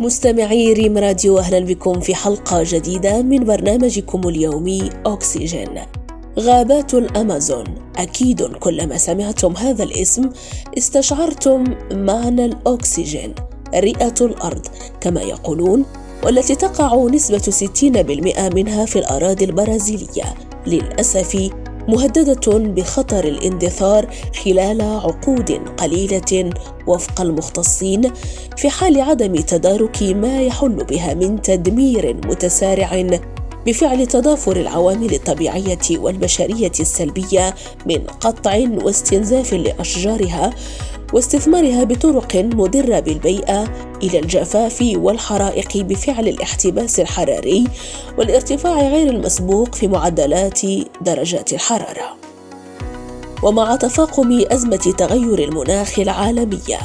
مستمعي ريم راديو أهلا بكم في حلقة جديدة من برنامجكم اليومي أكسجين. غابات الأمازون. أكيد كلما سمعتم هذا الاسم استشعرتم معنى الأكسجين رئة الأرض كما يقولون والتي تقع نسبة 60% منها في الأراضي البرازيلية. للأسف مهددة بخطر الاندثار خلال عقود قليلة وفق المختصين في حال عدم تدارك ما يحل بها من تدمير متسارع بفعل تضافر العوامل الطبيعية والبشرية السلبية من قطع واستنزاف لأشجارها واستثمارها بطرق مضرة بالبيئة إلى الجفاف والحرائق بفعل الاحتباس الحراري والارتفاع غير المسبوق في معدلات درجات الحرارة. ومع تفاقم أزمة تغير المناخ العالمية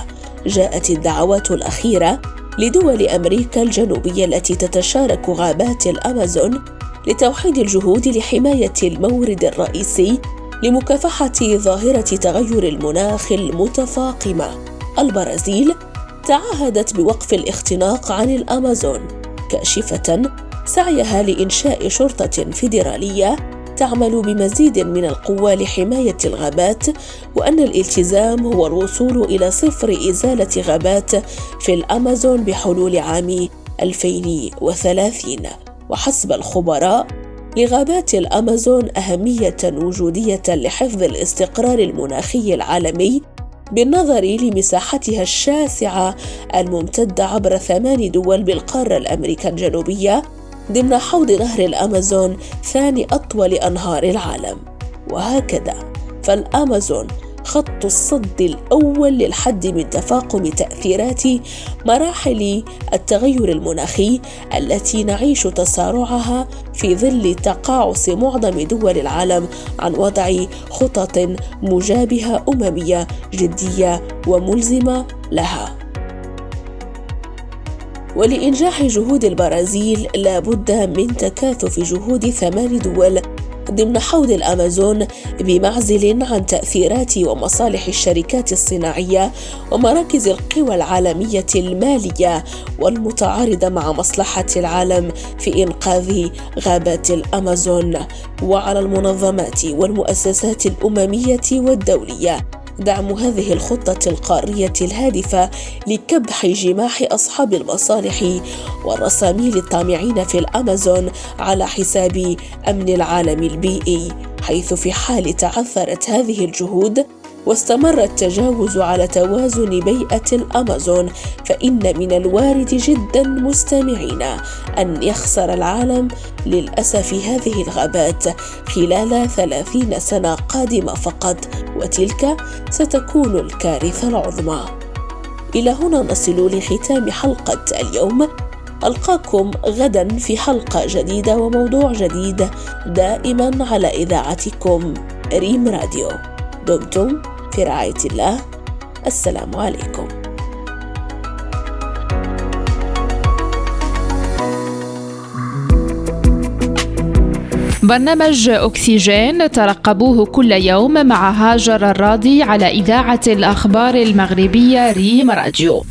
جاءت الدعوات الأخيرة لدول أمريكا الجنوبية التي تتشارك غابات الأمازون لتوحيد الجهود لحماية المورد الرئيسي لمكافحة ظاهرة تغير المناخ المتفاقمه البرازيل تعهدت بوقف الاختناق عن الأمازون. كاشفة سعيها لإنشاء شرطة فيدرالية تعمل بمزيد من القوة لحماية الغابات وأن الالتزام هو الوصول إلى صفر إزالة غابات في الأمازون بحلول عام 2030 وحسب الخبراء لغابات الأمازون أهمية وجودية لحفظ الاستقرار المناخي العالمي بالنظر لمساحتها الشاسعة الممتدة عبر ثمان دول بالقارة الأمريكا الجنوبية ضمن حوض نهر الأمازون ثاني أطول أنهار العالم. وهكذا فالأمازون خط الصد الأول للحد من تفاقم تأثيرات مراحل التغير المناخي التي نعيش تسارعها في ظل تقاعس معظم دول العالم عن وضع خطط مجابهة أممية جدية وملزمة لها. ولإنجاح جهود البرازيل لا بد من تكاثف جهود ثمان دول ضمن حوض الأمازون بمعزل عن تأثيرات ومصالح الشركات الصناعية ومراكز القوى العالمية المالية والمتعارضه مع مصلحة العالم في إنقاذ غابات الأمازون وعلى المنظمات والمؤسسات الأممية والدولية. دعم هذه الخطة القارية الهادفة لكبح جماح أصحاب المصالح والرساميل الطامعين في الأمازون على حساب أمن العالم البيئي حيث في حال تعثرت هذه الجهود واستمر التجاوز على توازن بيئة الأمازون فإن من الوارد جدا مستمعين أن يخسر العالم للأسف هذه الغابات خلال ثلاثين سنة قادمة فقط وتلك ستكون الكارثة العظمى. إلى هنا نصل لختام حلقة اليوم. ألقاكم غدا في حلقة جديدة وموضوع جديد دائما على إذاعتكم ريم راديو. دمتم في رعاية الله. السلام عليكم. برنامج أكسجين ترقبوه كل يوم مع هاجر الراضي على إذاعة الأخبار المغربية ريم راديو.